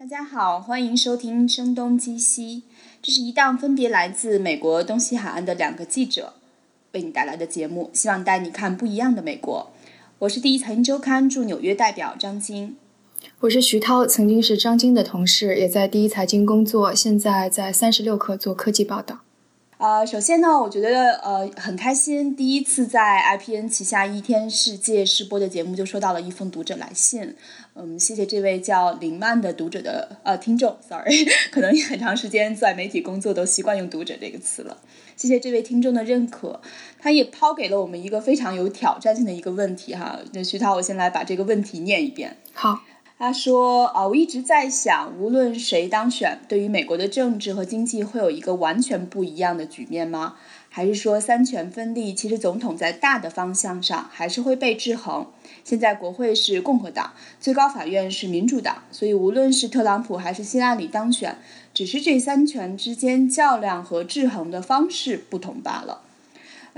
大家好，欢迎收听《声东击西》，这是一档分别来自美国东西海岸的两个记者为你带来的节目，希望带你看不一样的美国。我是第一财经周刊驻纽约代表张晶，我是徐涛，曾经是张晶的同事，也在第一财经工作，现在在三十六氪做科技报道。呃，首先呢，我觉得呃很开心，第一次在 IPN 旗下一天世界试播的节目就收到了一封读者来信，嗯，谢谢这位叫林曼的读者的呃听众，sorry，可能很长时间在媒体工作都习惯用读者这个词了，谢谢这位听众的认可，他也抛给了我们一个非常有挑战性的一个问题哈，那徐涛，我先来把这个问题念一遍，好。他说：“啊，我一直在想，无论谁当选，对于美国的政治和经济会有一个完全不一样的局面吗？还是说三权分立？其实总统在大的方向上还是会被制衡。现在国会是共和党，最高法院是民主党，所以无论是特朗普还是希拉里当选，只是这三权之间较量和制衡的方式不同罢了。”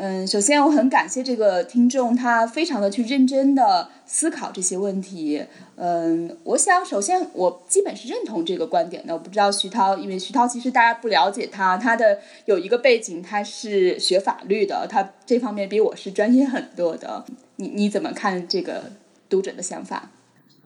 嗯，首先我很感谢这个听众，他非常的去认真的思考这些问题。嗯，我想首先我基本是认同这个观点的。我不知道徐涛，因为徐涛其实大家不了解他，他的有一个背景，他是学法律的，他这方面比我是专业很多的。你你怎么看这个读者的想法？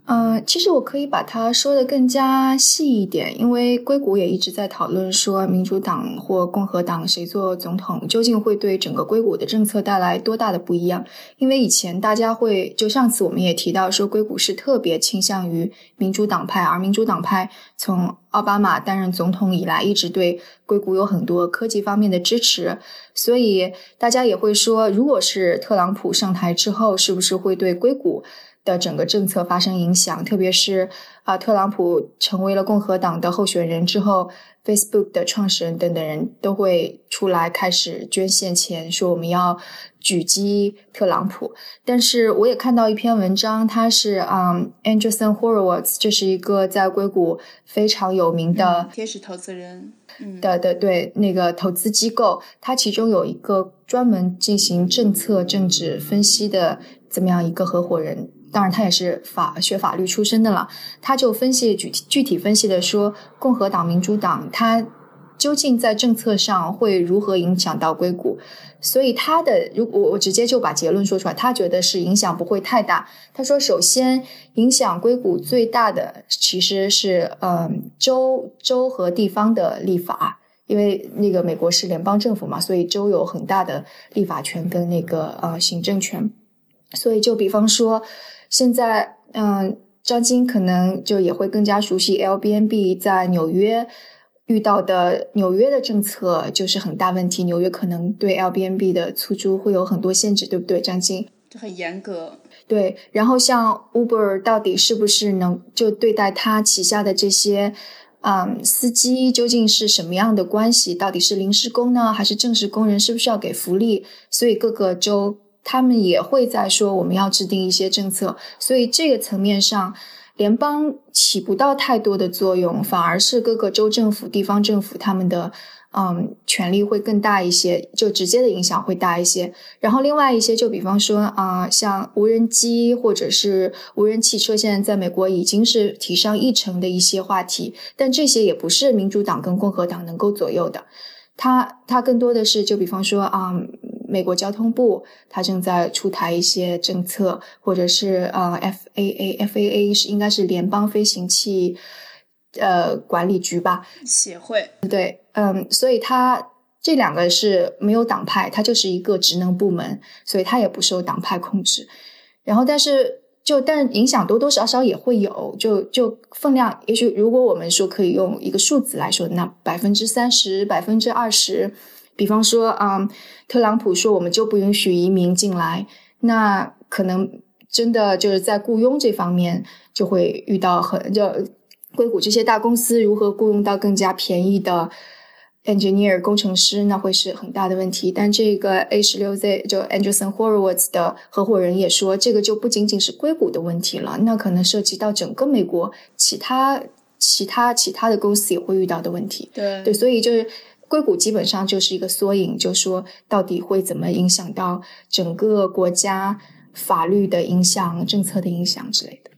嗯，其实我可以把它说的更加细一点，因为硅谷也一直在讨论说，民主党或共和党谁做总统，究竟会对整个硅谷的政策带来多大的不一样？因为以前大家会，就上次我们也提到说，硅谷是特别倾向于民主党派，而民主党派从奥巴马担任总统以来，一直对硅谷有很多科技方面的支持，所以大家也会说，如果是特朗普上台之后，是不是会对硅谷？的整个政策发生影响，特别是啊，特朗普成为了共和党的候选人之后，Facebook 的创始人等等人都会出来开始捐献钱，说我们要狙击特朗普。但是我也看到一篇文章，他是啊，Anderson Horowitz，这是一个在硅谷非常有名的天使投资人，的的对那个投资机构，他其中有一个专门进行政策政治分析的这么样一个合伙人。当然，他也是法学法律出身的了。他就分析具体具体分析的说，共和党、民主党，他究竟在政策上会如何影响到硅谷？所以他的，如果我直接就把结论说出来，他觉得是影响不会太大。他说，首先影响硅谷最大的其实是，嗯，州州和地方的立法，因为那个美国是联邦政府嘛，所以州有很大的立法权跟那个呃行政权。所以就比方说。现在，嗯，张晶可能就也会更加熟悉 L B N B 在纽约遇到的纽约的政策就是很大问题。纽约可能对 L B N B 的出租会有很多限制，对不对？张晶就很严格。对，然后像 Uber 到底是不是能就对待他旗下的这些，嗯，司机究竟是什么样的关系？到底是临时工呢，还是正式工人？是不是要给福利？所以各个州。他们也会在说我们要制定一些政策，所以这个层面上，联邦起不到太多的作用，反而是各个州政府、地方政府他们的嗯权力会更大一些，就直接的影响会大一些。然后另外一些，就比方说啊，像无人机或者是无人汽车，现在在美国已经是提上议程的一些话题，但这些也不是民主党跟共和党能够左右的，它它更多的是就比方说啊。美国交通部，它正在出台一些政策，或者是呃，FAA，FAA 是应该是联邦飞行器呃管理局吧？协会。对，嗯，所以它这两个是没有党派，它就是一个职能部门，所以它也不受党派控制。然后，但是就但影响多多少少也会有，就就分量，也许如果我们说可以用一个数字来说，那百分之三十，百分之二十。比方说，啊，特朗普说我们就不允许移民进来，那可能真的就是在雇佣这方面就会遇到很就硅谷这些大公司如何雇佣到更加便宜的 engineer 工程师，那会是很大的问题。但这个 A 十六 Z 就 Anderson Horowitz 的合伙人也说，这个就不仅仅是硅谷的问题了，那可能涉及到整个美国其他其他其他的公司也会遇到的问题。对对，所以就是。硅谷基本上就是一个缩影，就说到底会怎么影响到整个国家法律的影响、政策的影响之类的。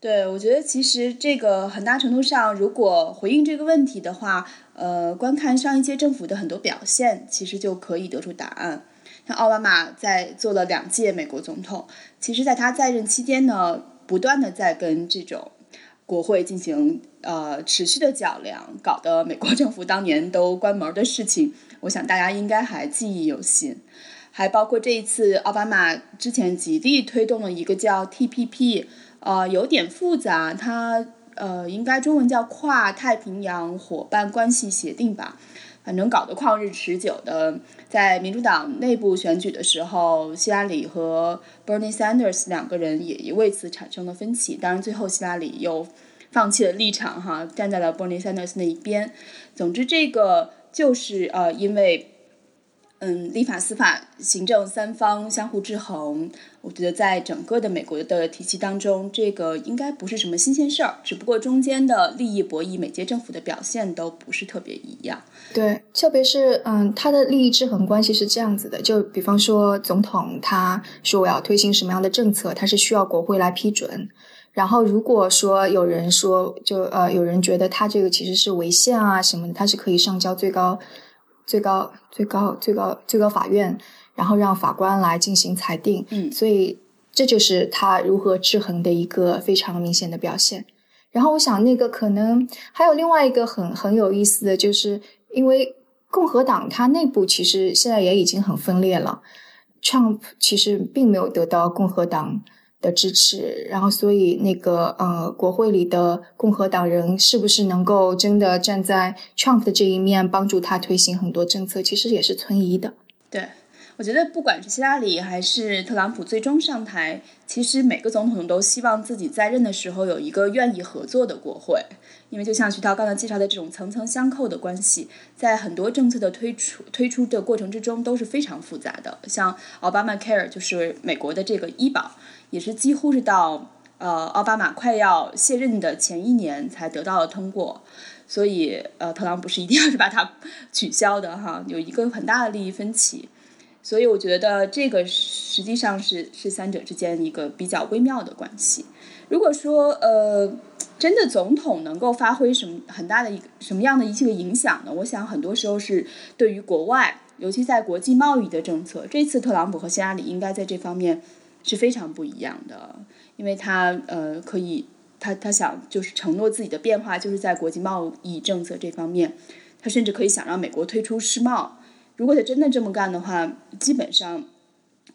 对，我觉得其实这个很大程度上，如果回应这个问题的话，呃，观看上一届政府的很多表现，其实就可以得出答案。像奥巴马在做了两届美国总统，其实在他在任期间呢，不断的在跟这种国会进行呃持续的较量，搞得美国政府当年都关门的事情，我想大家应该还记忆犹新。还包括这一次奥巴马之前极力推动了一个叫 TPP。呃，有点复杂，它呃应该中文叫跨太平洋伙伴关系协定吧，反正搞得旷日持久的。在民主党内部选举的时候，希拉里和 Bernie Sanders 两个人也为此产生了分歧，当然最后希拉里又放弃了立场哈，站在了 Bernie Sanders 那一边。总之，这个就是呃因为。嗯，立法、司法、行政三方相互制衡，我觉得在整个的美国的体系当中，这个应该不是什么新鲜事儿。只不过中间的利益博弈，每届政府的表现都不是特别一样。对，特别是嗯，他的利益制衡关系是这样子的，就比方说总统他说我要推行什么样的政策，他是需要国会来批准。然后如果说有人说，就呃有人觉得他这个其实是违宪啊什么的，他是可以上交最高。最高、最高、最高、最高法院，然后让法官来进行裁定。嗯，所以这就是他如何制衡的一个非常明显的表现。然后我想，那个可能还有另外一个很很有意思的就是，因为共和党它内部其实现在也已经很分裂了，Trump 其实并没有得到共和党。的支持，然后所以那个呃，国会里的共和党人是不是能够真的站在 Trump 的这一面，帮助他推行很多政策，其实也是存疑的。对，我觉得不管是希拉里还是特朗普最终上台，其实每个总统都希望自己在任的时候有一个愿意合作的国会，因为就像徐涛刚才介绍的这种层层相扣的关系，在很多政策的推出推出的过程之中都是非常复杂的。像奥巴马 Care 就是美国的这个医保。也是几乎是到呃奥巴马快要卸任的前一年才得到了通过，所以呃特朗普是一定要是把它取消的哈，有一个很大的利益分歧，所以我觉得这个实际上是是三者之间一个比较微妙的关系。如果说呃真的总统能够发挥什么很大的一个什么样的一些个影响呢？我想很多时候是对于国外，尤其在国际贸易的政策，这次特朗普和希拉里应该在这方面。是非常不一样的，因为他呃可以，他他想就是承诺自己的变化，就是在国际贸易政策这方面，他甚至可以想让美国退出世贸。如果他真的这么干的话，基本上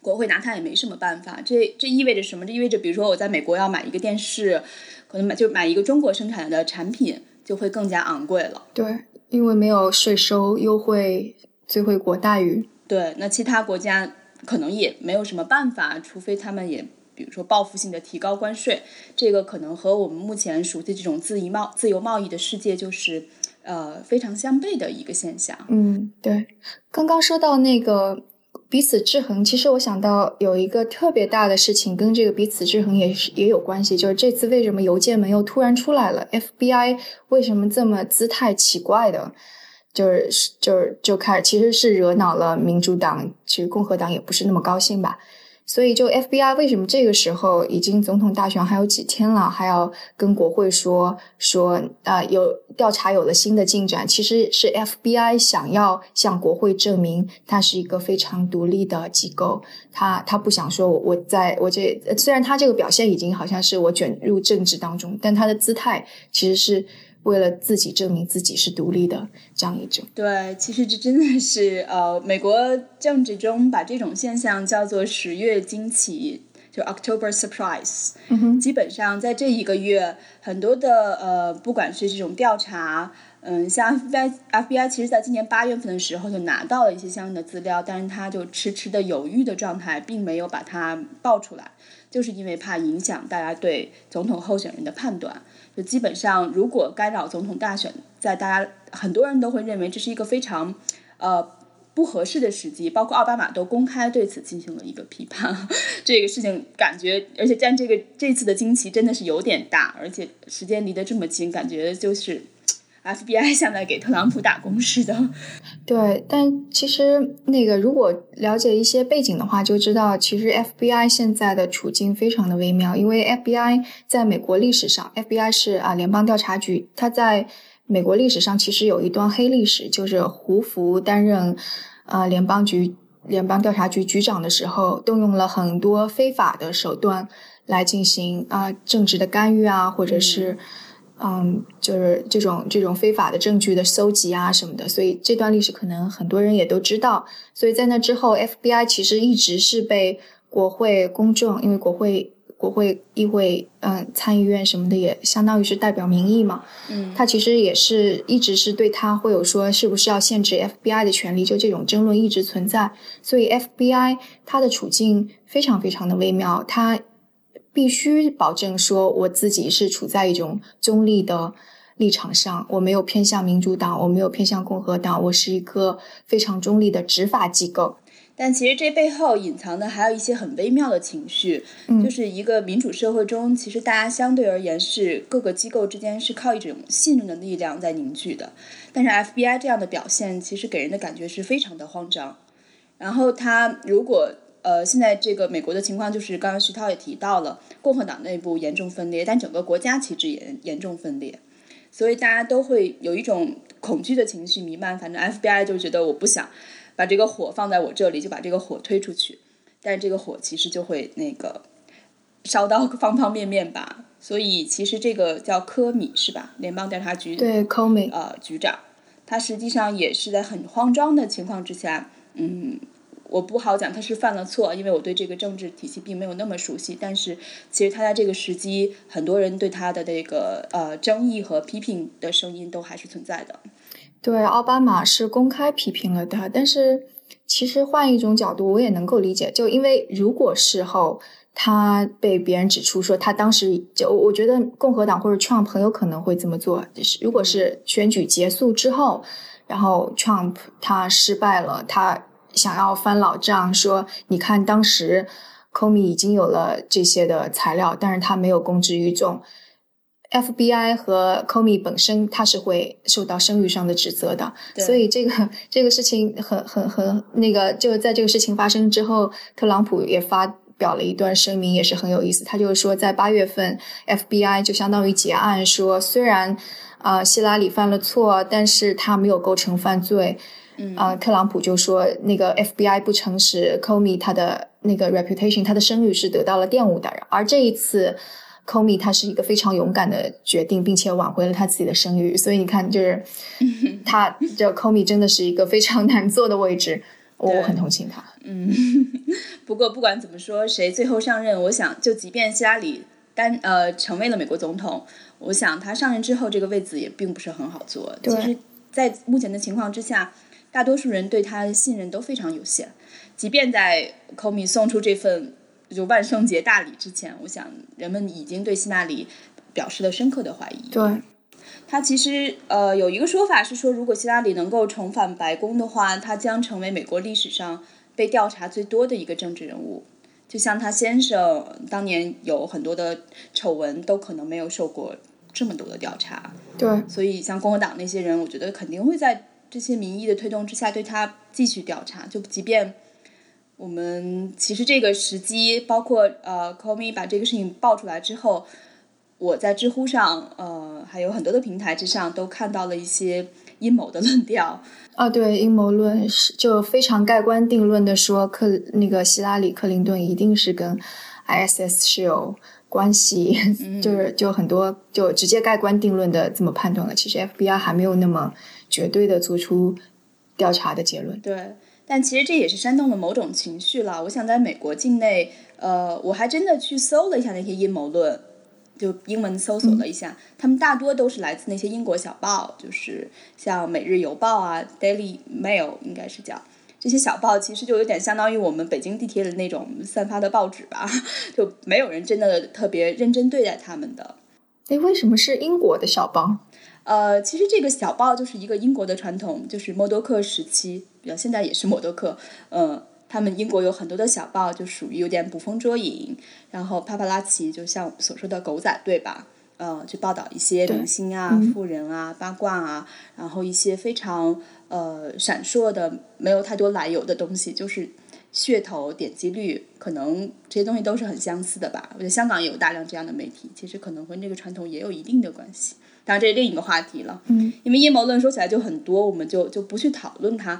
国会拿他也没什么办法。这这意味着什么？这意味着比如说我在美国要买一个电视，可能买就买一个中国生产的产品就会更加昂贵了。对，因为没有税收优惠、最惠国待遇。对，那其他国家。可能也没有什么办法，除非他们也比如说报复性的提高关税，这个可能和我们目前熟悉这种自由贸自由贸易的世界就是呃非常相悖的一个现象。嗯，对。刚刚说到那个彼此制衡，其实我想到有一个特别大的事情跟这个彼此制衡也是也有关系，就是这次为什么邮件门又突然出来了？FBI 为什么这么姿态奇怪的？就是就是就开始，其实是惹恼了民主党，其实共和党也不是那么高兴吧。所以就 FBI 为什么这个时候已经总统大选还有几天了，还要跟国会说说啊有调查有了新的进展？其实是 FBI 想要向国会证明它是一个非常独立的机构，他他不想说我我在我这虽然他这个表现已经好像是我卷入政治当中，但他的姿态其实是。为了自己证明自己是独立的这样一种，对，其实这真的是呃，美国政治中把这种现象叫做十月惊奇，就 October surprise。嗯哼，基本上在这一个月，很多的呃，不管是这种调查，嗯，像 FBI，FBI 其实在今年八月份的时候就拿到了一些相应的资料，但是他就迟迟的犹豫的状态，并没有把它爆出来，就是因为怕影响大家对总统候选人的判断。就基本上，如果干扰总统大选，在大家很多人都会认为这是一个非常，呃不合适的时机，包括奥巴马都公开对此进行了一个批判。这个事情感觉，而且但这个这次的惊奇真的是有点大，而且时间离得这么近，感觉就是，FBI 像在给特朗普打工似的。对，但其实那个如果了解一些背景的话，就知道其实 FBI 现在的处境非常的微妙，因为 FBI 在美国历史上，FBI 是啊联邦调查局，它在美国历史上其实有一段黑历史，就是胡佛担任啊联邦局联邦调查局局长的时候，动用了很多非法的手段来进行啊政治的干预啊，或者是。嗯，就是这种这种非法的证据的搜集啊什么的，所以这段历史可能很多人也都知道。所以在那之后，FBI 其实一直是被国会公众，因为国会、国会议会、嗯参议院什么的也相当于是代表民意嘛。嗯，他其实也是一直是对他会有说是不是要限制 FBI 的权利，就这种争论一直存在。所以 FBI 它的处境非常非常的微妙，它。必须保证说，我自己是处在一种中立的立场上，我没有偏向民主党，我没有偏向共和党，我是一个非常中立的执法机构。但其实这背后隐藏的还有一些很微妙的情绪，就是一个民主社会中，其实大家相对而言是各个机构之间是靠一种信任的力量在凝聚的。但是 FBI 这样的表现，其实给人的感觉是非常的慌张。然后他如果。呃，现在这个美国的情况就是，刚刚徐涛也提到了，共和党内部严重分裂，但整个国家其实也严重分裂，所以大家都会有一种恐惧的情绪弥漫。反正 FBI 就觉得我不想把这个火放在我这里，就把这个火推出去，但是这个火其实就会那个烧到方方面面吧。所以其实这个叫科米是吧？联邦调查局对科米呃局长，他实际上也是在很慌张的情况之下，嗯。我不好讲他是犯了错，因为我对这个政治体系并没有那么熟悉。但是其实他在这个时机，很多人对他的这个呃争议和批评的声音都还是存在的。对，奥巴马是公开批评了他，但是其实换一种角度，我也能够理解。就因为如果事后他被别人指出说他当时就，我觉得共和党或者 Trump 很有可能会这么做。就是如果是选举结束之后，然后 Trump 他失败了，他。想要翻老账，说你看当时 Comey 已经有了这些的材料，但是他没有公之于众。FBI 和 Comey 本身他是会受到声誉上的指责的，所以这个这个事情很很很那个，就在这个事情发生之后，特朗普也发表了一段声明，也是很有意思。他就是说，在八月份，FBI 就相当于结案，说虽然啊希拉里犯了错，但是他没有构成犯罪。啊，特朗普就说那个 FBI 不诚实，Comey 他的那个 reputation，他的声誉是得到了玷污的。而这一次，Comey 他是一个非常勇敢的决定，并且挽回了他自己的声誉。所以你看，就是 他这 Comey 真的是一个非常难做的位置，我很同情他。嗯，不过不管怎么说，谁最后上任，我想就即便希拉里担呃成为了美国总统，我想他上任之后这个位子也并不是很好做。其实，在目前的情况之下。大多数人对他的信任都非常有限，即便在 Comey 送出这份就万圣节大礼之前，我想人们已经对希拉里表示了深刻的怀疑。对，他其实呃有一个说法是说，如果希拉里能够重返白宫的话，他将成为美国历史上被调查最多的一个政治人物。就像他先生当年有很多的丑闻，都可能没有受过这么多的调查。对，所以像共和党那些人，我觉得肯定会在。这些民意的推动之下，对他继续调查。就即便我们其实这个时机，包括呃，Comey 把这个事情爆出来之后，我在知乎上，呃，还有很多的平台之上，都看到了一些阴谋的论调。啊，对，阴谋论是就非常盖棺定论的说，克那个希拉里·克林顿一定是跟 ISS 是有关系，就是就很多就直接盖棺定论的这么判断了。其实 FBI 还没有那么。绝对的做出调查的结论。对，但其实这也是煽动了某种情绪了。我想在美国境内，呃，我还真的去搜了一下那些阴谋论，就英文搜索了一下，他们大多都是来自那些英国小报，就是像《每日邮报》啊，《Daily Mail》应该是叫这些小报，其实就有点相当于我们北京地铁的那种散发的报纸吧，就没有人真的特别认真对待他们的。哎，为什么是英国的小报？呃，其实这个小报就是一个英国的传统，就是默多克时期，比较现在也是默多克。嗯，他们英国有很多的小报，就属于有点捕风捉影，然后帕帕拉奇就像我们所说的狗仔队吧。呃，去报道一些明星啊、富人啊、八卦啊，然后一些非常呃闪烁的、没有太多来由的东西，就是噱头、点击率，可能这些东西都是很相似的吧。我觉得香港也有大量这样的媒体，其实可能跟这个传统也有一定的关系。当然，这是另一个话题了。嗯，因为阴谋论说起来就很多，我们就就不去讨论它。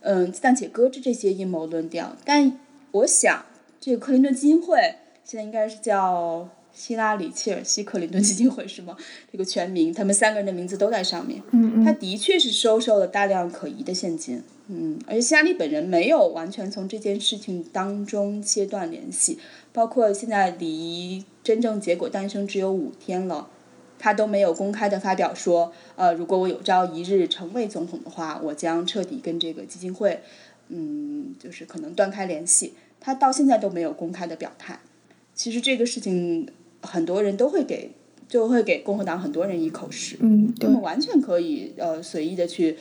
嗯，暂且搁置这些阴谋论调。但我想，这个克林顿基金会现在应该是叫。希拉里·切尔西·克林顿基金会是吗？这个全名，他们三个人的名字都在上面。嗯嗯。他的确是收受了大量可疑的现金。嗯。而且希拉里本人没有完全从这件事情当中切断联系，包括现在离真正结果诞生只有五天了，他都没有公开的发表说，呃，如果我有朝一日成为总统的话，我将彻底跟这个基金会，嗯，就是可能断开联系。他到现在都没有公开的表态。其实这个事情。很多人都会给，就会给共和党很多人一口实，嗯，他们完全可以呃随意的去，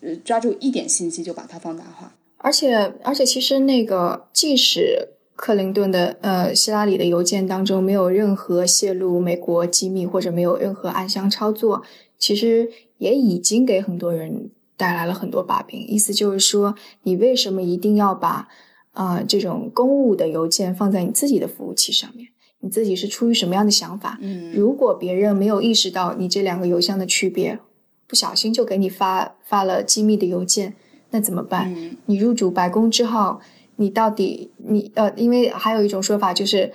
呃抓住一点信息就把它放大化。而且而且，其实那个即使克林顿的呃希拉里的邮件当中没有任何泄露美国机密或者没有任何暗箱操作，其实也已经给很多人带来了很多把柄。意思就是说，你为什么一定要把啊这种公务的邮件放在你自己的服务器上面？你自己是出于什么样的想法？嗯，如果别人没有意识到你这两个邮箱的区别，不小心就给你发发了机密的邮件，那怎么办？你入主白宫之后，你到底你呃，因为还有一种说法就是，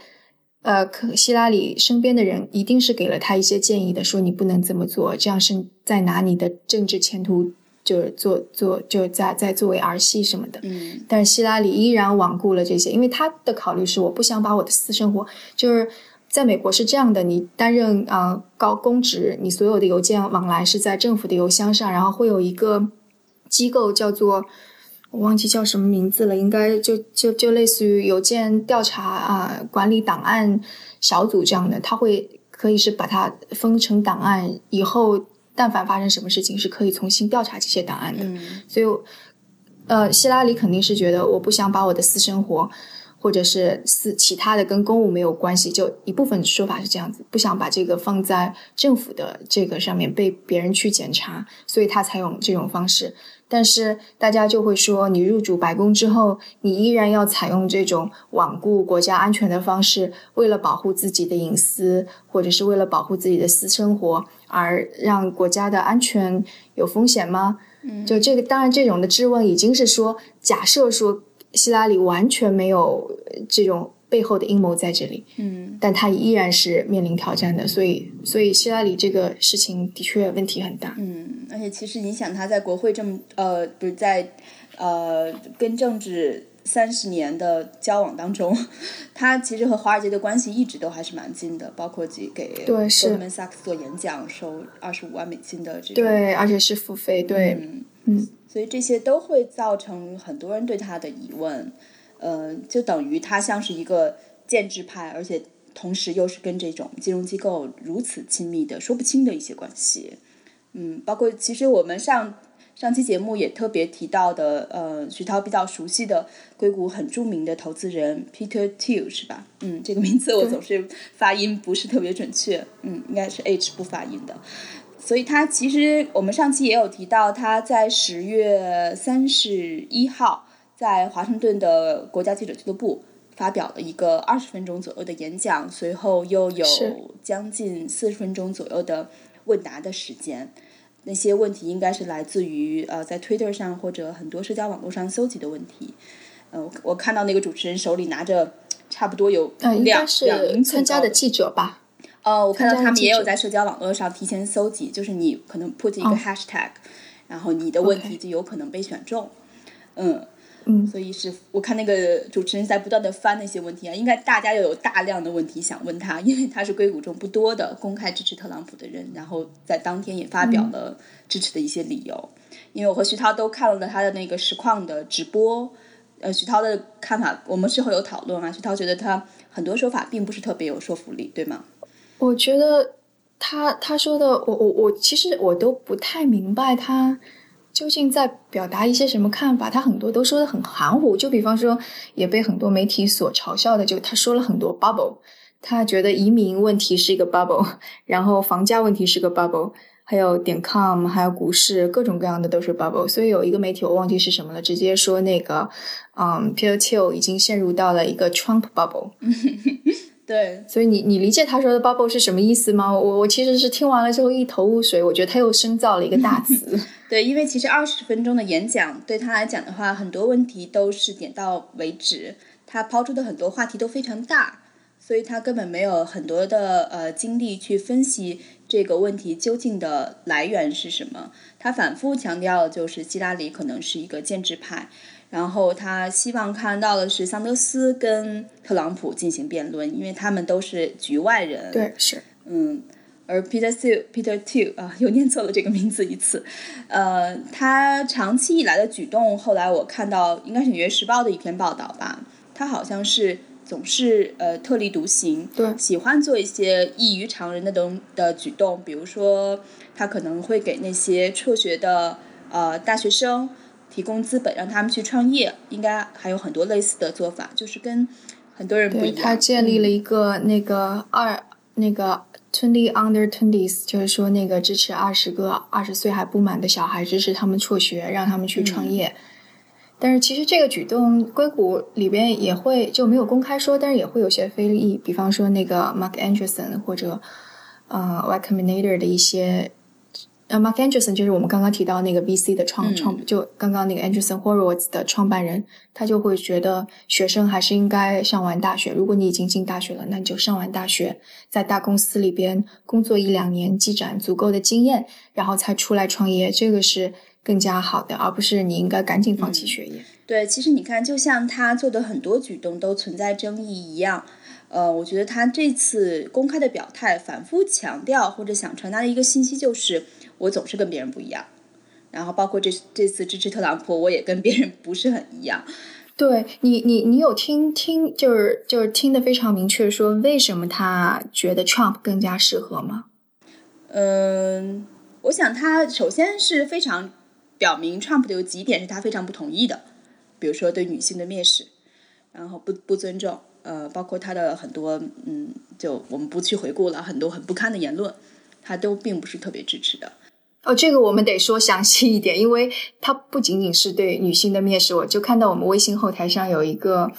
呃，希拉里身边的人一定是给了他一些建议的，说你不能这么做，这样是在拿你的政治前途。就是做做就在在作为儿戏什么的，嗯，但是希拉里依然罔顾了这些，因为他的考虑是我不想把我的私生活，就是在美国是这样的，你担任啊高公职，你所有的邮件往来是在政府的邮箱上，然后会有一个机构叫做我忘记叫什么名字了，应该就就就类似于邮件调查啊管理档案小组这样的，他会可以是把它分成档案以后。但凡发生什么事情，是可以重新调查这些档案的。所以，呃，希拉里肯定是觉得我不想把我的私生活，或者是私其他的跟公务没有关系，就一部分说法是这样子，不想把这个放在政府的这个上面被别人去检查，所以他才用这种方式。但是大家就会说，你入主白宫之后，你依然要采用这种罔顾国家安全的方式，为了保护自己的隐私，或者是为了保护自己的私生活，而让国家的安全有风险吗？嗯，就这个，当然这种的质问已经是说，假设说希拉里完全没有这种。背后的阴谋在这里，嗯，但他依然是面临挑战的，所以，所以希拉里这个事情的确问题很大，嗯，而且其实影响他在国会这么呃，不是在呃跟政治三十年的交往当中，他其实和华尔街的关系一直都还是蛮近的，包括给给 Goldman Sachs 做演讲收二十五万美金的这个，对，而且是付费，对，嗯，所以这些都会造成很多人对他的疑问。呃，就等于他像是一个建制派，而且同时又是跟这种金融机构如此亲密的说不清的一些关系。嗯，包括其实我们上上期节目也特别提到的，呃，徐涛比较熟悉的硅谷很著名的投资人 Peter Thiel 是吧？嗯，这个名字我总是发音不是特别准确，嗯，应该是 H 不发音的。所以他其实我们上期也有提到，他在十月三十一号。在华盛顿的国家记者俱乐部发表了一个二十分钟左右的演讲，随后又有将近四十分钟左右的问答的时间。那些问题应该是来自于呃在 Twitter 上或者很多社交网络上搜集的问题。呃，我看到那个主持人手里拿着差不多有两两英参加的记者吧。哦，我看到他们也有在社交网络上提前搜集，就是你可能 put 一个 hashtag，然后你的问题就有可能被选中。嗯。嗯，所以是我看那个主持人在不断的翻那些问题啊，应该大家又有大量的问题想问他，因为他是硅谷中不多的公开支持特朗普的人，然后在当天也发表了支持的一些理由。因为我和徐涛都看了他的那个实况的直播，呃，徐涛的看法我们事后有讨论啊，徐涛觉得他很多说法并不是特别有说服力，对吗？我觉得他他说的，我我我其实我都不太明白他。究竟在表达一些什么看法？他很多都说的很含糊，就比方说，也被很多媒体所嘲笑的，就他说了很多 bubble，他觉得移民问题是一个 bubble，然后房价问题是个 bubble，还有点 com，还有股市各种各样的都是 bubble。所以有一个媒体我忘记是什么了，直接说那个，嗯，Peter Thiel 已经陷入到了一个 Trump bubble。对，所以你你理解他说的 bubble 是什么意思吗？我我其实是听完了之后一头雾水，我觉得他又深造了一个大词。对，因为其实二十分钟的演讲对他来讲的话，很多问题都是点到为止，他抛出的很多话题都非常大，所以他根本没有很多的呃精力去分析这个问题究竟的来源是什么。他反复强调就是希拉里可能是一个建制派。然后他希望看到的是桑德斯跟特朗普进行辩论，因为他们都是局外人。对，是。嗯，而 Peter Thiel Peter Thiel 啊，又念错了这个名字一次。呃，他长期以来的举动，后来我看到应该是《纽约时报》的一篇报道吧，他好像是总是呃特立独行，对，喜欢做一些异于常人的东的举动，比如说他可能会给那些辍学的呃大学生。提供资本让他们去创业，应该还有很多类似的做法，就是跟很多人不一样。他建立了一个那个二那个 twenty under twenties，就是说那个支持二十个二十岁还不满的小孩，支持他们辍学，让他们去创业。但是其实这个举动，硅谷里边也会就没有公开说，但是也会有些非议，比方说那个 Mark Anderson 或者呃 Y Combinator 的一些。那 Mark Anderson 就是我们刚刚提到那个 VC 的创创，就刚刚那个 Anderson Horowitz 的创办人，他就会觉得学生还是应该上完大学。如果你已经进大学了，那你就上完大学，在大公司里边工作一两年，积攒足够的经验，然后才出来创业，这个是更加好的，而不是你应该赶紧放弃学业。对，其实你看，就像他做的很多举动都存在争议一样，呃，我觉得他这次公开的表态，反复强调或者想传达的一个信息就是。我总是跟别人不一样，然后包括这这次支持特朗普，我也跟别人不是很一样。对你，你你有听听，就是就是听得非常明确，说为什么他觉得 Trump 更加适合吗？嗯，我想他首先是非常表明 Trump 的有几点是他非常不同意的，比如说对女性的蔑视，然后不不尊重，呃，包括他的很多嗯，就我们不去回顾了很多很不堪的言论，他都并不是特别支持的。哦，这个我们得说详细一点，因为它不仅仅是对女性的蔑视。我就看到我们微信后台上有一个，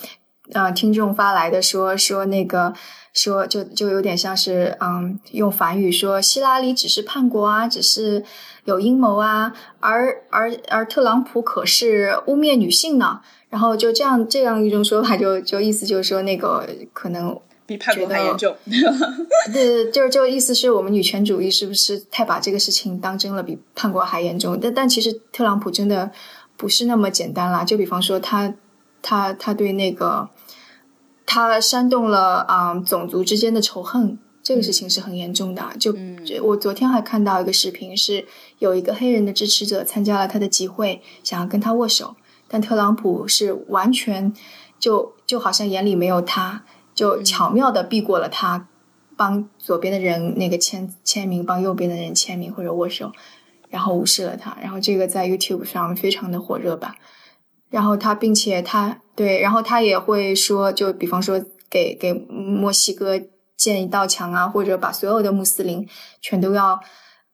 呃，听众发来的说说那个说就就有点像是嗯，用法语说希拉里只是叛国啊，只是有阴谋啊，而而而特朗普可是污蔑女性呢。然后就这样这样一种说法，就就意思就是说那个可能。比叛国还严重，对，就是就意思是我们女权主义是不是太把这个事情当真了，比叛国还严重？但但其实特朗普真的不是那么简单啦。就比方说他他他对那个他煽动了啊种族之间的仇恨，这个事情是很严重的。就我昨天还看到一个视频，是有一个黑人的支持者参加了他的集会，想要跟他握手，但特朗普是完全就就好像眼里没有他。就巧妙的避过了他，帮左边的人那个签签名，帮右边的人签名或者握手，然后无视了他。然后这个在 YouTube 上非常的火热吧。然后他，并且他对，然后他也会说，就比方说给给墨西哥建一道墙啊，或者把所有的穆斯林全都要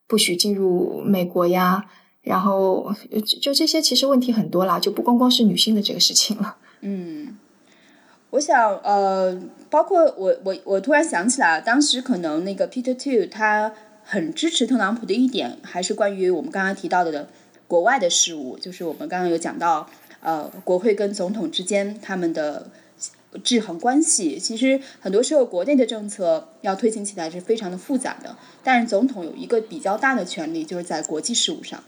不许进入美国呀。然后就这些，其实问题很多啦，就不光光是女性的这个事情了。嗯。我想，呃，包括我，我，我突然想起来，当时可能那个 Peter Two 他很支持特朗普的一点，还是关于我们刚刚提到的国外的事务，就是我们刚刚有讲到，呃，国会跟总统之间他们的制衡关系。其实很多时候国内的政策要推行起来是非常的复杂的，但是总统有一个比较大的权利，就是在国际事务上。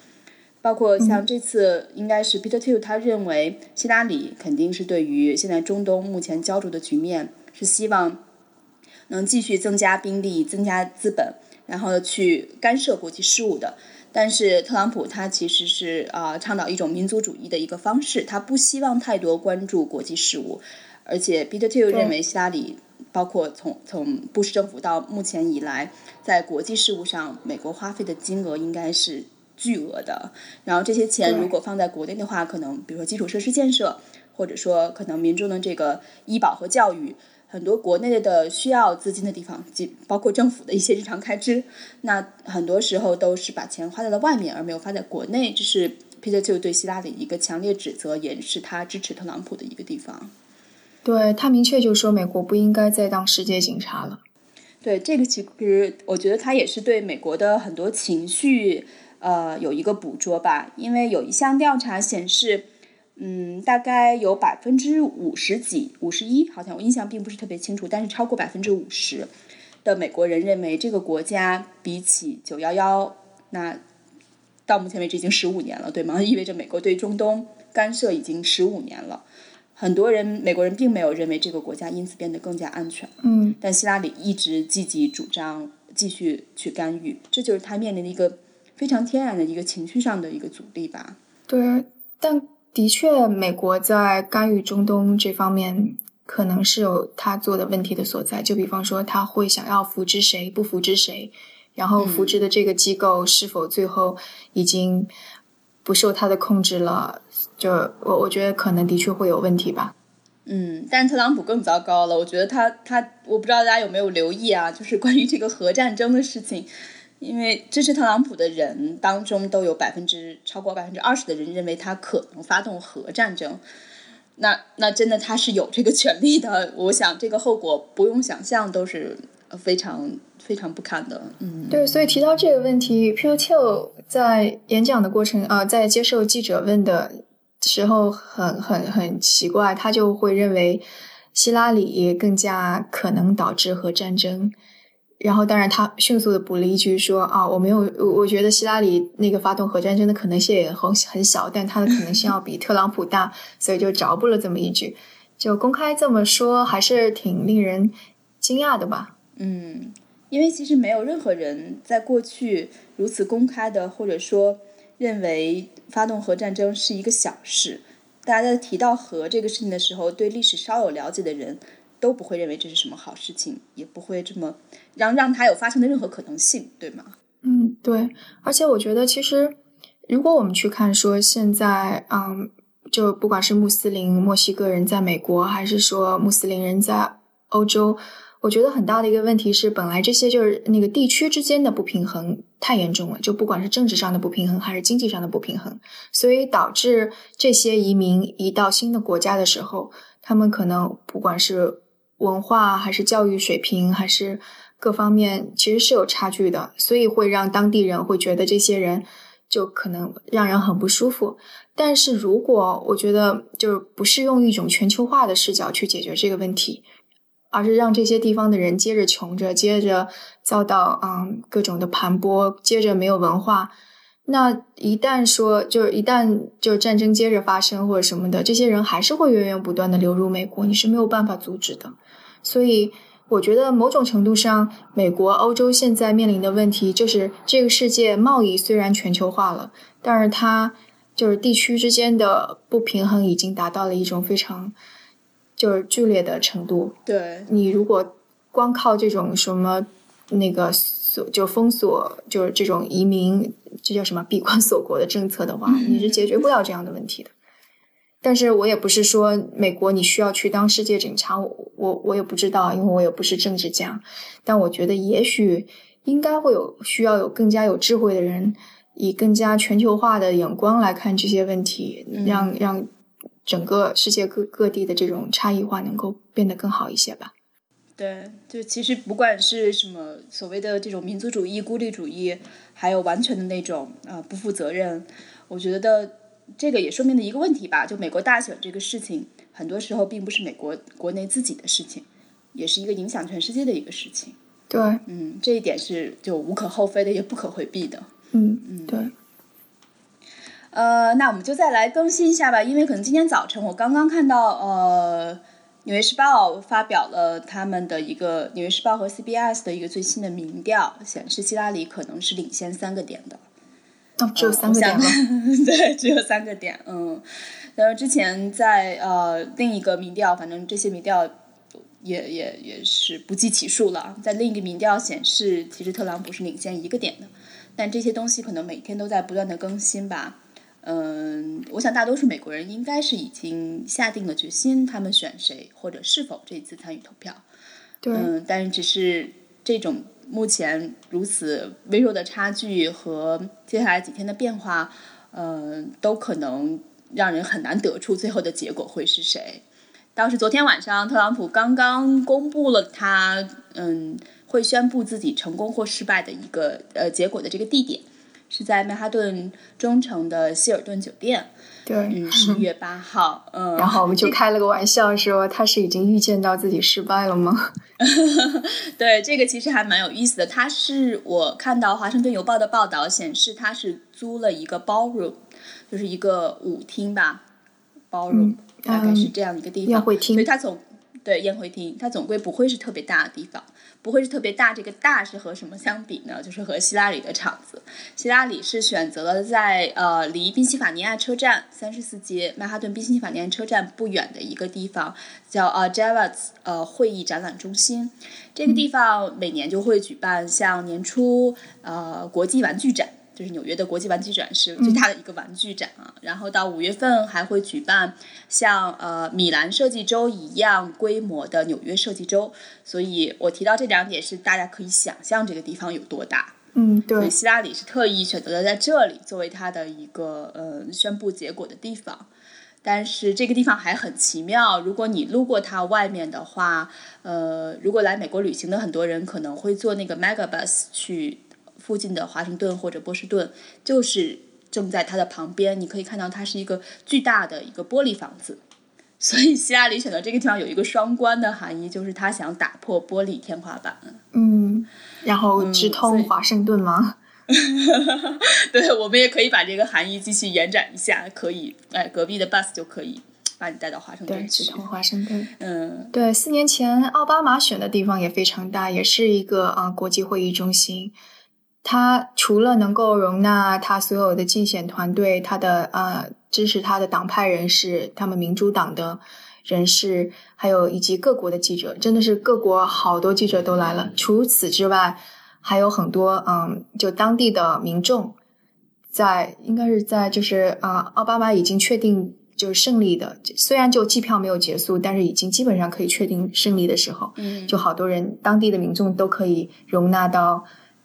包括像这次，应该是 Peter Two，他认为希拉里肯定是对于现在中东目前焦灼的局面，是希望能继续增加兵力、增加资本，然后去干涉国际事务的。但是特朗普他其实是啊倡导一种民族主义的一个方式，他不希望太多关注国际事务。而且 Peter Two 认为希拉里，包括从从布什政府到目前以来，在国际事务上，美国花费的金额应该是。巨额的，然后这些钱如果放在国内的话，可能比如说基础设施建设，或者说可能民众的这个医保和教育，很多国内的需要资金的地方，即包括政府的一些日常开支，那很多时候都是把钱花在了外面，而没有花在国内。这是 Peter Thiel 对希拉里一个强烈指责，也是他支持特朗普的一个地方。对他明确就说，美国不应该再当世界警察了。对这个，其实我觉得他也是对美国的很多情绪，呃，有一个捕捉吧。因为有一项调查显示。嗯，大概有百分之五十几，五十一，好像我印象并不是特别清楚，但是超过百分之五十的美国人认为这个国家比起九幺幺，那到目前为止已经十五年了，对吗？意味着美国对中东干涉已经十五年了。很多人美国人并没有认为这个国家因此变得更加安全。嗯，但希拉里一直积极主张继续去干预，这就是他面临的一个非常天然的一个情绪上的一个阻力吧。对，但。的确，美国在干预中东这方面可能是有他做的问题的所在。就比方说，他会想要扶植谁，不扶植谁，然后扶植的这个机构是否最后已经不受他的控制了？就我我觉得可能的确会有问题吧。嗯，但特朗普更糟糕了。我觉得他他，我不知道大家有没有留意啊，就是关于这个核战争的事情。因为支持特朗普的人当中，都有百分之超过百分之二十的人认为他可能发动核战争。那那真的他是有这个权利的。我想这个后果不用想象都是非常非常不堪的。嗯，对。所以提到这个问题，Pew Thiel 在演讲的过程啊，在接受记者问的时候，很很很奇怪，他就会认为希拉里更加可能导致核战争。然后，当然，他迅速的补了一句说：“啊，我没有，我我觉得希拉里那个发动核战争的可能性也很很小，但他的可能性要比特朗普大，所以就着补了这么一句。就公开这么说，还是挺令人惊讶的吧？嗯，因为其实没有任何人在过去如此公开的，或者说认为发动核战争是一个小事。大家在提到核这个事情的时候，对历史稍有了解的人。”都不会认为这是什么好事情，也不会这么让让它有发生的任何可能性，对吗？嗯，对。而且我觉得，其实如果我们去看说现在，嗯，就不管是穆斯林墨西哥人在美国，还是说穆斯林人在欧洲，我觉得很大的一个问题是，本来这些就是那个地区之间的不平衡太严重了，就不管是政治上的不平衡，还是经济上的不平衡，所以导致这些移民移到新的国家的时候，他们可能不管是文化还是教育水平，还是各方面，其实是有差距的，所以会让当地人会觉得这些人就可能让人很不舒服。但是如果我觉得就是不是用一种全球化的视角去解决这个问题，而是让这些地方的人接着穷着，接着遭到嗯各种的盘剥，接着没有文化，那一旦说就是一旦就是战争接着发生或者什么的，这些人还是会源源不断的流入美国，你是没有办法阻止的。所以，我觉得某种程度上，美国、欧洲现在面临的问题就是，这个世界贸易虽然全球化了，但是它就是地区之间的不平衡已经达到了一种非常就是剧烈的程度。对你如果光靠这种什么那个锁就封锁，就是这种移民，这叫什么闭关锁国的政策的话，你是解决不了这样的问题的。但是我也不是说美国你需要去当世界警察，我我我也不知道，因为我也不是政治家。但我觉得也许应该会有需要有更加有智慧的人，以更加全球化的眼光来看这些问题，让让整个世界各各地的这种差异化能够变得更好一些吧。对，就其实不管是什么所谓的这种民族主义、孤立主义，还有完全的那种啊不负责任，我觉得。这个也说明了一个问题吧，就美国大选这个事情，很多时候并不是美国国内自己的事情，也是一个影响全世界的一个事情。对，嗯，这一点是就无可厚非的，也不可回避的。嗯嗯，对。呃，那我们就再来更新一下吧，因为可能今天早晨我刚刚看到，呃，《纽约时报》发表了他们的一个《纽约时报》和 CBS 的一个最新的民调，显示希拉里可能是领先三个点的。只有三个点吗？对，只有三个点。嗯，然后之前在呃另一个民调，反正这些民调也也也是不计其数了。在另一个民调显示，其实特朗普是领先一个点的。但这些东西可能每天都在不断的更新吧。嗯，我想大多数美国人应该是已经下定了决心，他们选谁或者是否这次参与投票。对，嗯，但是只是这种目前如此微弱的差距和接下来几天的变化，嗯，都可能让人很难得出最后的结果会是谁。倒是昨天晚上，特朗普刚刚公布了他嗯会宣布自己成功或失败的一个呃结果的这个地点。是在曼哈顿中城的希尔顿酒店，对，嗯，十一月八号，嗯，然后我们就开了个玩笑说他是已经预见到自己失败了吗？对，这个其实还蛮有意思的。他是我看到《华盛顿邮报》的报道显示，他是租了一个 ballroom，就是一个舞厅吧，ballroom 大概是这样一个地方，宴会厅，所以他总对宴会厅，它总归不会是特别大的地方。不会是特别大，这个大是和什么相比呢？就是和希拉里的场子。希拉里是选择了在呃离宾夕法尼亚车站三十四街曼哈顿宾夕法尼亚车站不远的一个地方，叫呃 Javits 呃会议展览中心。这个地方每年就会举办像年初呃国际玩具展。就是纽约的国际玩具展是最大的一个玩具展啊，然后到五月份还会举办像呃米兰设计周一样规模的纽约设计周，所以我提到这两点是大家可以想象这个地方有多大。嗯，对。所以希拉里是特意选择了在这里作为他的一个呃宣布结果的地方，但是这个地方还很奇妙，如果你路过它外面的话，呃，如果来美国旅行的很多人可能会坐那个 Megabus 去。附近的华盛顿或者波士顿，就是正在它的旁边。你可以看到它是一个巨大的一个玻璃房子，所以希拉里选择这个地方有一个双关的含义，就是他想打破玻璃天花板。嗯，然后直通华盛顿吗？对，我们也可以把这个含义继续延展一下，可以，哎，隔壁的 bus 就可以把你带到华盛顿去。直通华盛顿。嗯，对，四年前奥巴马选的地方也非常大，也是一个啊国际会议中心。他除了能够容纳他所有的竞选团队，他的呃支持他的党派人士，他们民主党的人士，还有以及各国的记者，真的是各国好多记者都来了。除此之外，还有很多嗯，就当地的民众，在应该是在就是啊，奥巴马已经确定就是胜利的，虽然就计票没有结束，但是已经基本上可以确定胜利的时候，嗯，就好多人，当地的民众都可以容纳到。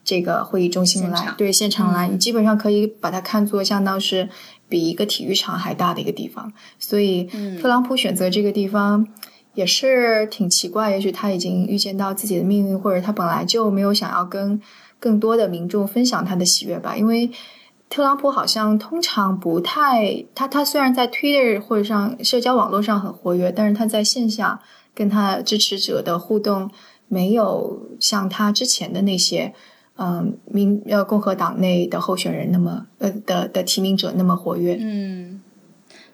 这个会议中心来，对现场来，你基本上可以把它看作相当是比一个体育场还大的一个地方。所以，特朗普选择这个地方也是挺奇怪。也许他已经预见到自己的命运，或者他本来就没有想要跟更多的民众分享他的喜悦吧。因为特朗普好像通常不太，他他虽然在 Twitter 或者上社交网络上很活跃，但是他在线下跟他支持者的互动没有像他之前的那些。嗯，民呃共和党内的候选人那么呃的的提名者那么活跃。嗯，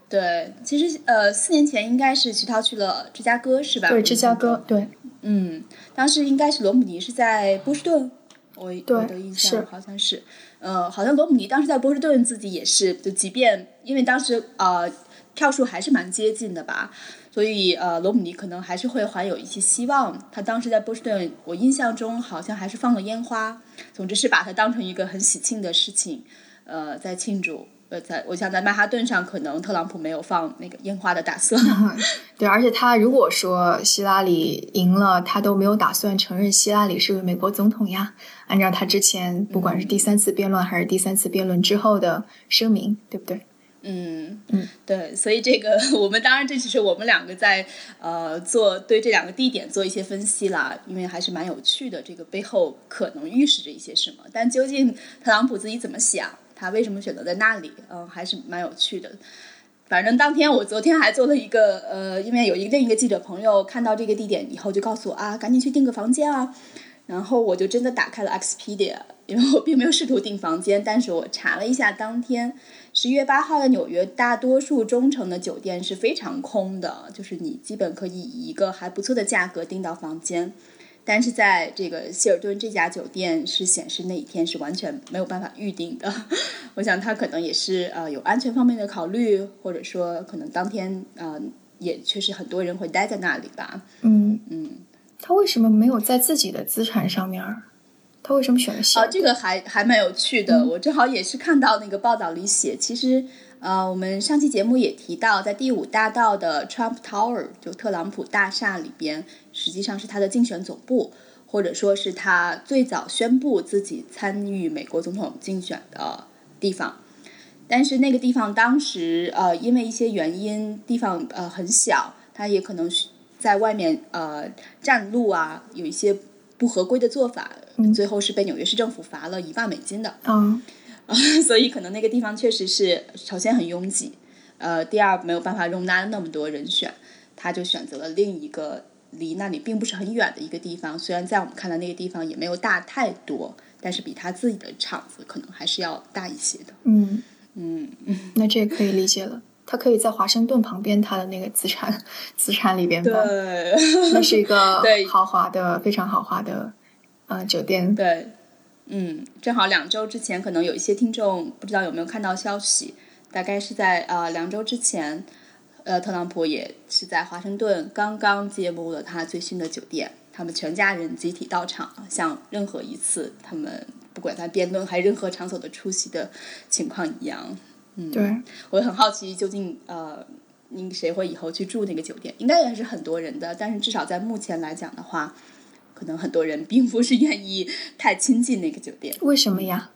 对，其实呃四年前应该是徐涛去了芝加哥是吧？对，芝加哥对。嗯，当时应该是罗姆尼是在波士顿，我我的印象好像是，呃，好像罗姆尼当时在波士顿自己也是，就即便因为当时呃票数还是蛮接近的吧。所以，呃，罗姆尼可能还是会怀有一些希望。他当时在波士顿，我印象中好像还是放了烟花。总之是把它当成一个很喜庆的事情，呃，在庆祝。呃，在我想在曼哈顿上，可能特朗普没有放那个烟花的打算。对，而且他如果说希拉里赢了，他都没有打算承认希拉里是美国总统呀。按照他之前不管是第三次辩论还是第三次辩论之后的声明，对不对？嗯嗯，对，所以这个 我们当然这只是我们两个在呃做对这两个地点做一些分析啦，因为还是蛮有趣的，这个背后可能预示着一些什么。但究竟特朗普自己怎么想，他为什么选择在那里，嗯，还是蛮有趣的。反正当天我昨天还做了一个呃，因为有一个另一个记者朋友看到这个地点以后就告诉我啊，赶紧去订个房间啊。然后我就真的打开了 Expedia，因为我并没有试图订房间，但是我查了一下当天。十一月八号的纽约，大多数中城的酒店是非常空的，就是你基本可以以一个还不错的价格订到房间。但是在这个希尔顿这家酒店是显示那一天是完全没有办法预定的。我想他可能也是呃有安全方面的考虑，或者说可能当天呃也确实很多人会待在那里吧。嗯嗯，他为什么没有在自己的资产上面他为什么选了希尔？这个还还蛮有趣的。我正好也是看到那个报道里写，其实呃，我们上期节目也提到，在第五大道的 Trump Tower 就特朗普大厦里边，实际上是他的竞选总部，或者说是他最早宣布自己参与美国总统竞选的地方。但是那个地方当时呃，因为一些原因，地方呃很小，他也可能是在外面呃占路啊，有一些不合规的做法。最后是被纽约市政府罚了一万美金的，嗯，所以可能那个地方确实是首先很拥挤，呃，第二没有办法容纳那么多人选，他就选择了另一个离那里并不是很远的一个地方。虽然在我们看来那个地方也没有大太多，但是比他自己的场子可能还是要大一些的。嗯嗯，那这可以理解了。他可以在华盛顿旁边他的那个资产资产里边对，那是一个 豪华的非常豪华的。啊，酒店对，嗯，正好两周之前，可能有一些听众不知道有没有看到消息，大概是在呃两周之前，呃，特朗普也是在华盛顿刚刚揭幕了他最新的酒店，他们全家人集体到场，像任何一次他们不管在辩论还是任何场所的出席的情况一样，嗯，对，我很好奇究竟呃，您谁会以后去住那个酒店？应该也是很多人的，但是至少在目前来讲的话。可能很多人并不是愿意太亲近那个酒店。为什么呀？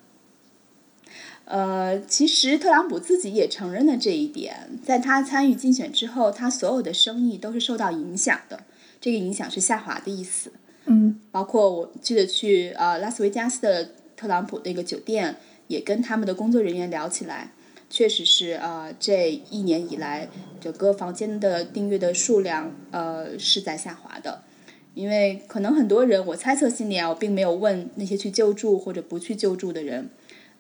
呃，其实特朗普自己也承认了这一点。在他参与竞选之后，他所有的生意都是受到影响的。这个影响是下滑的意思。嗯。包括我记得去呃拉斯维加斯的特朗普那个酒店，也跟他们的工作人员聊起来，确实是呃这一年以来整个房间的订阅的数量呃是在下滑的。因为可能很多人，我猜测心里啊，我并没有问那些去救助或者不去救助的人，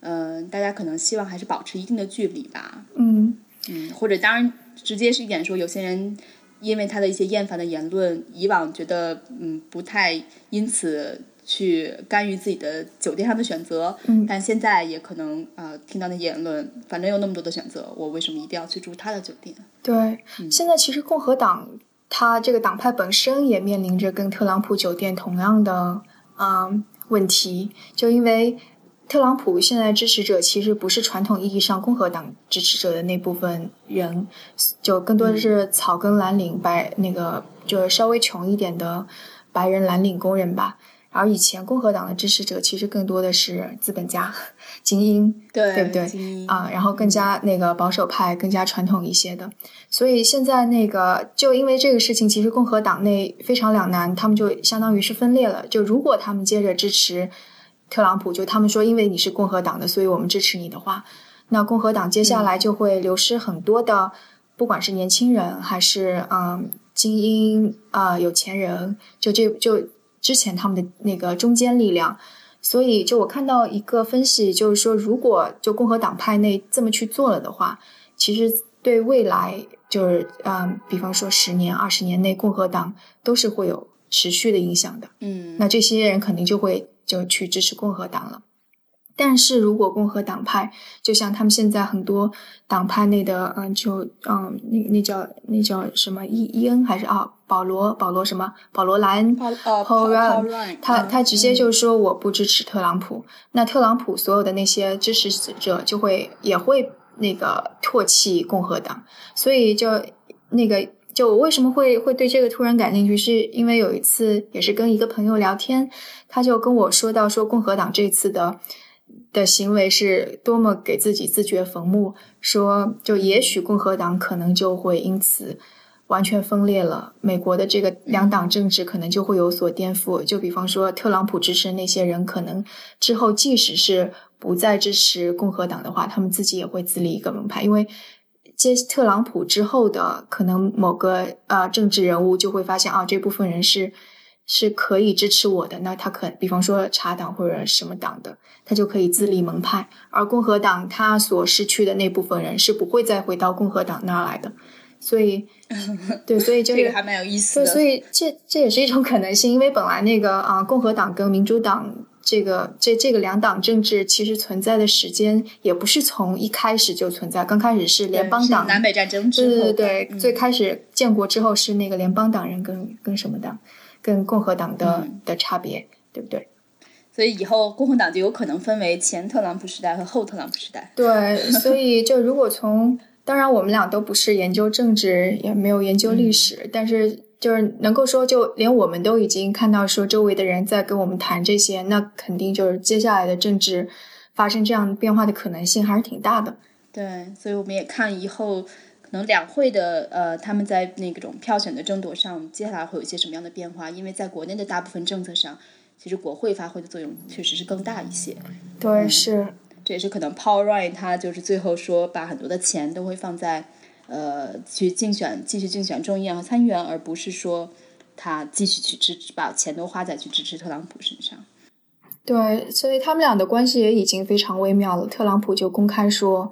嗯，大家可能希望还是保持一定的距离吧。嗯嗯，或者当然直接是一点说，有些人因为他的一些厌烦的言论，以往觉得嗯不太因此去干预自己的酒店上的选择，嗯，但现在也可能啊听到那言论，反正有那么多的选择，我为什么一定要去住他的酒店？对，现在其实共和党。他这个党派本身也面临着跟特朗普酒店同样的嗯问题，就因为特朗普现在支持者其实不是传统意义上共和党支持者的那部分人，就更多的是草根蓝领白那个就是稍微穷一点的白人蓝领工人吧。而以前共和党的支持者其实更多的是资本家、精英，对对不对？啊，然后更加那个保守派、更加传统一些的。所以现在那个就因为这个事情，其实共和党内非常两难，他们就相当于是分裂了。就如果他们接着支持特朗普，就他们说因为你是共和党的，所以我们支持你的话，那共和党接下来就会流失很多的，不管是年轻人还是嗯精英啊有钱人，就这就。之前他们的那个中坚力量，所以就我看到一个分析，就是说，如果就共和党派内这么去做了的话，其实对未来就是嗯，比方说十年、二十年内，共和党都是会有持续的影响的。嗯，那这些人肯定就会就去支持共和党了。但是如果共和党派，就像他们现在很多党派内的，嗯，就嗯，那那叫那叫什么伊伊恩还是啊，保罗保罗什么保罗莱恩，Paul Ryan，他他直接就说我不支持特朗普，那特朗普所有的那些支持者就会也会那个唾弃共和党，所以就那个就我为什么会会对这个突然感兴趣，是因为有一次也是跟一个朋友聊天，他就跟我说到说共和党这次的。的行为是多么给自己自掘坟墓，说就也许共和党可能就会因此完全分裂了，美国的这个两党政治可能就会有所颠覆。就比方说，特朗普支持那些人，可能之后即使是不再支持共和党的话，他们自己也会自立一个门派，因为接特朗普之后的可能某个呃政治人物就会发现啊，这部分人是。是可以支持我的，那他可比方说茶党或者什么党的，他就可以自立门派。而共和党他所失去的那部分人是不会再回到共和党那儿来的，所以，对，所以就是这个还蛮有意思的。所以这这也是一种可能性，因为本来那个啊，共和党跟民主党这个这这个两党政治其实存在的时间也不是从一开始就存在，刚开始是联邦党南北战争之后，对对对，最开始建国之后是那个联邦党人跟跟什么党。跟共和党的的差别，对不对？所以以后共和党就有可能分为前特朗普时代和后特朗普时代。对，所以就如果从当然我们俩都不是研究政治，也没有研究历史，但是就是能够说，就连我们都已经看到说周围的人在跟我们谈这些，那肯定就是接下来的政治发生这样变化的可能性还是挺大的。对，所以我们也看以后可能两会的呃，他们在那种票选的争夺上，接下来会有一些什么样的变化？因为在国内的大部分政策上，其实国会发挥的作用确实是更大一些。对，是。这也是可能 Paul Ryan 他就是最后说，把很多的钱都会放在呃去竞选，继续竞选众议员和参议员，而不是说他继续去支持，把钱都花在去支持特朗普身上。对，所以他们俩的关系也已经非常微妙了。特朗普就公开说。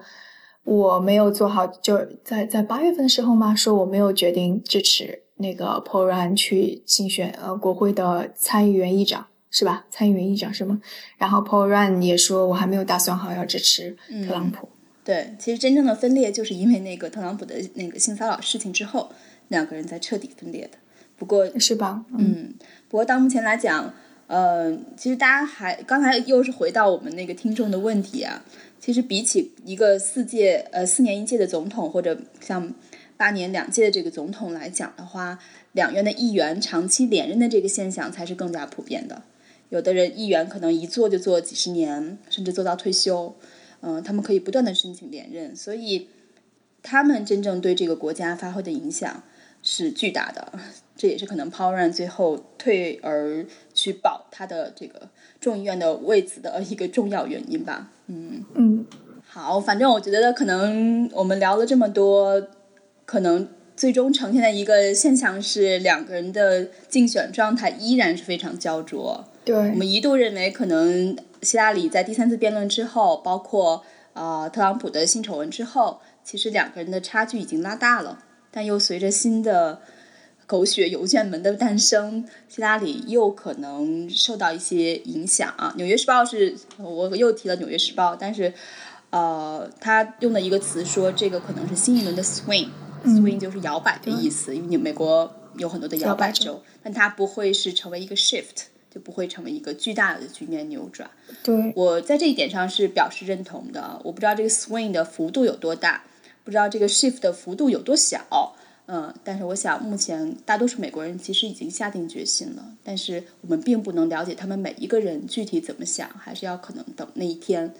我没有做好，就是在在八月份的时候嘛，说我没有决定支持那个 Paul Ryan 去竞选呃国会的参议员议长，是吧？参议员议长是吗？然后 Paul Ryan 也说我还没有打算好要支持特朗普。对，其实真正的分裂就是因为那个特朗普的那个性骚扰事情之后，两个人才彻底分裂的。不过，是吧？嗯，不过到目前来讲，呃，其实大家还刚才又是回到我们那个听众的问题啊。其实比起一个四届呃四年一届的总统，或者像八年两届的这个总统来讲的话，两院的议员长期连任的这个现象才是更加普遍的。有的人议员可能一做就做几十年，甚至做到退休，嗯，他们可以不断的申请连任，所以他们真正对这个国家发挥的影响是巨大的。这也是可能 Paul Ryan 最后退而去保他的这个众议院的位子的一个重要原因吧。嗯嗯，好，反正我觉得可能我们聊了这么多，可能最终呈现的一个现象是两个人的竞选状态依然是非常焦灼。对，我们一度认为可能希拉里在第三次辩论之后，包括呃特朗普的性丑闻之后，其实两个人的差距已经拉大了，但又随着新的。狗血邮件门的诞生，希拉里又可能受到一些影响啊。《纽约时报》是我又提了《纽约时报》，但是呃，他用的一个词说这个可能是新一轮的 swing，swing 就是摇摆的意思，因为美国有很多的摇摆州，但它不会是成为一个 shift，就不会成为一个巨大的局面扭转。对我在这一点上是表示认同的。我不知道这个 swing 的幅度有多大，不知道这个 shift 的幅度有多小。嗯，但是我想，目前大多数美国人其实已经下定决心了，但是我们并不能了解他们每一个人具体怎么想，还是要可能等那一天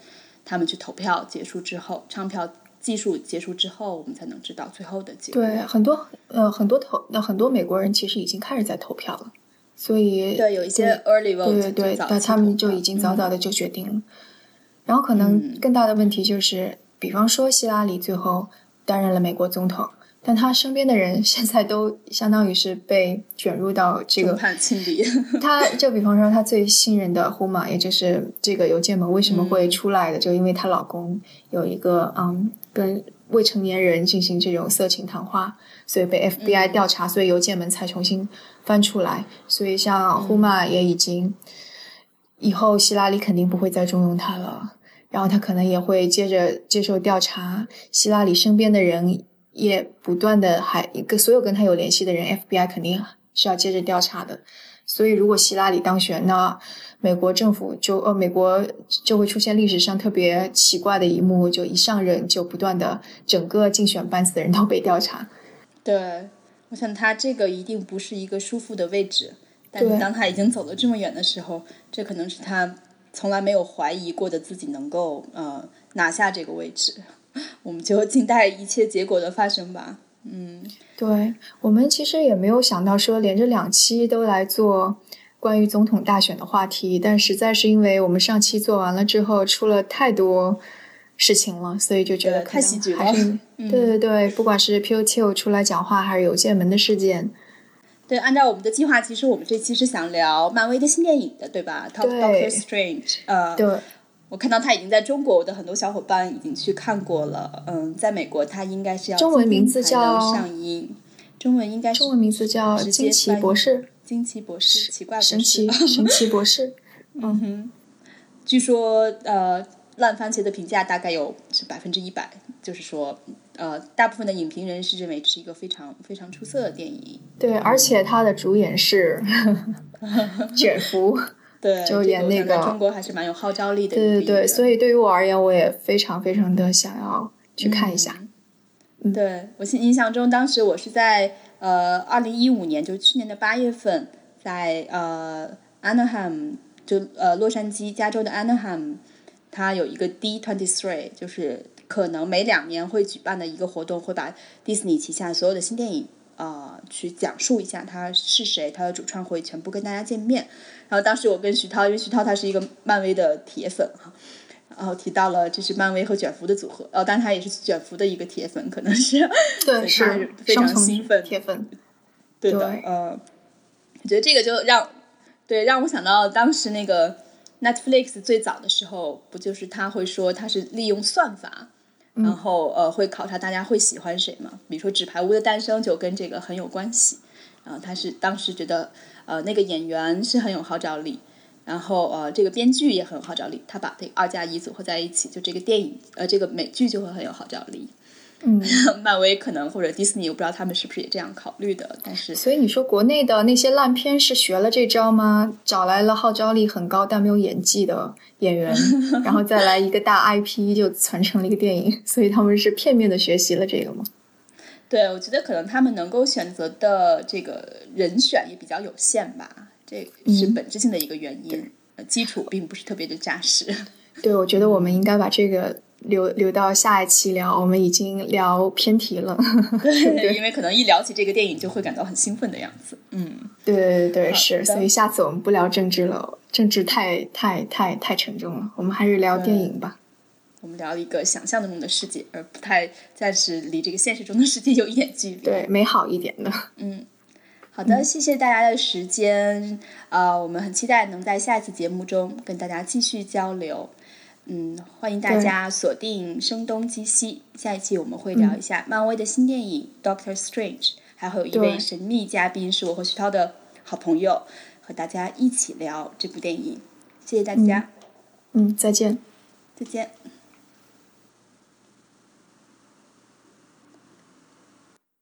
他们去投票结束之后，唱票技术结束之后，我们才能知道最后的结果。对，很多呃很多投那很多美国人其实已经开始在投票了，所以对有一些 early vote 对对对，他们就已经早早的就决定了。然后可能更大的问题就是，比方说希拉里最后担任了美国总统。但他身边的人现在都相当于是被卷入到这个，他就比方说他最信任的呼玛，也就是这个邮件门为什么会出来的，就因为她老公有一个嗯跟未成年人进行这种色情谈话，所以被 FBI 调查，所以邮件门才重新翻出来。所以像呼玛也已经以后希拉里肯定不会再重用他了，然后他可能也会接着接受调查，希拉里身边的人。也不断的还跟所有跟他有联系的人，FBI 肯定是要接着调查的。所以，如果希拉里当选，那美国政府就呃，美国就会出现历史上特别奇怪的一幕，就一上任就不断的整个竞选班子的人都被调查。对，我想他这个一定不是一个舒服的位置。但是当他已经走了这么远的时候，这可能是他从来没有怀疑过的自己能够呃拿下这个位置。我们就静待一切结果的发生吧。嗯，对我们其实也没有想到说连着两期都来做关于总统大选的话题，但实在是因为我们上期做完了之后出了太多事情了，所以就觉得太戏剧了。对对对，不管是 P O T 出来讲话，还是邮件门的事件。对，按照我们的计划，其实我们这期是想聊漫威的新电影的，对吧？Doctor Strange，呃，对。我看到他已经在中国我的很多小伙伴已经去看过了。嗯，在美国他应该是要中文名字叫上映，中文应该是中文名字叫惊奇博士，惊奇博士，奇怪神奇 神奇博士。嗯哼，据说呃，烂番茄的评价大概有是百分之一百，就是说呃，大部分的影评人是认为这是一个非常非常出色的电影。对，而且他的主演是 卷福。对，就演那个中国还是蛮有号召力的。对对对，所以对于我而言，我也非常非常的想要去看一下。对我印象中，当时我是在呃二零一五年，就是去年的八月份，在呃 Anaheim，就呃洛杉矶，加州的 Anaheim，它有一个 D twenty three，就是可能每两年会举办的一个活动，会把迪士尼旗下所有的新电影啊去讲述一下他是谁，他的主创会全部跟大家见面。然后当时我跟徐涛，因为徐涛他是一个漫威的铁粉哈。然后提到了这是漫威和卷福的组合，哦，但他也是卷福的一个铁粉，可能是 对，是非常兴奋铁粉，对的，呃，我觉得这个就让对让我想到当时那个 Netflix 最早的时候，不就是他会说他是利用算法，然后呃会考察大家会喜欢谁嘛？比如说《纸牌屋的诞生》就跟这个很有关系，啊他是当时觉得呃那个演员是很有号召力。然后呃，这个编剧也很有号召力，他把这二加一组合在一起，就这个电影呃，这个美剧就会很有号召力。嗯，漫威可能或者迪士尼，我不知道他们是不是也这样考虑的。但是，所以你说国内的那些烂片是学了这招吗？找来了号召力很高但没有演技的演员，然后再来一个大 IP 就传成了一个电影，所以他们是片面的学习了这个吗？对，我觉得可能他们能够选择的这个人选也比较有限吧。这是本质性的一个原因，基础并不是特别的扎实。对，我觉得我们应该把这个留留到下一期聊。我们已经聊偏题了，对，因为可能一聊起这个电影就会感到很兴奋的样子。嗯，对对对，是。所以下次我们不聊政治了，政治太太太太沉重了。我们还是聊电影吧。我们聊一个想象中的世界，而不太暂时离这个现实中的世界有一点距离。对，美好一点的。嗯。好的，谢谢大家的时间，呃，我们很期待能在下一次节目中跟大家继续交流，嗯，欢迎大家锁定声东击西，下一期我们会聊一下漫威的新电影《Doctor Strange》，还会有一位神秘嘉宾是我和徐涛的好朋友，和大家一起聊这部电影，谢谢大家，嗯，再见，再见。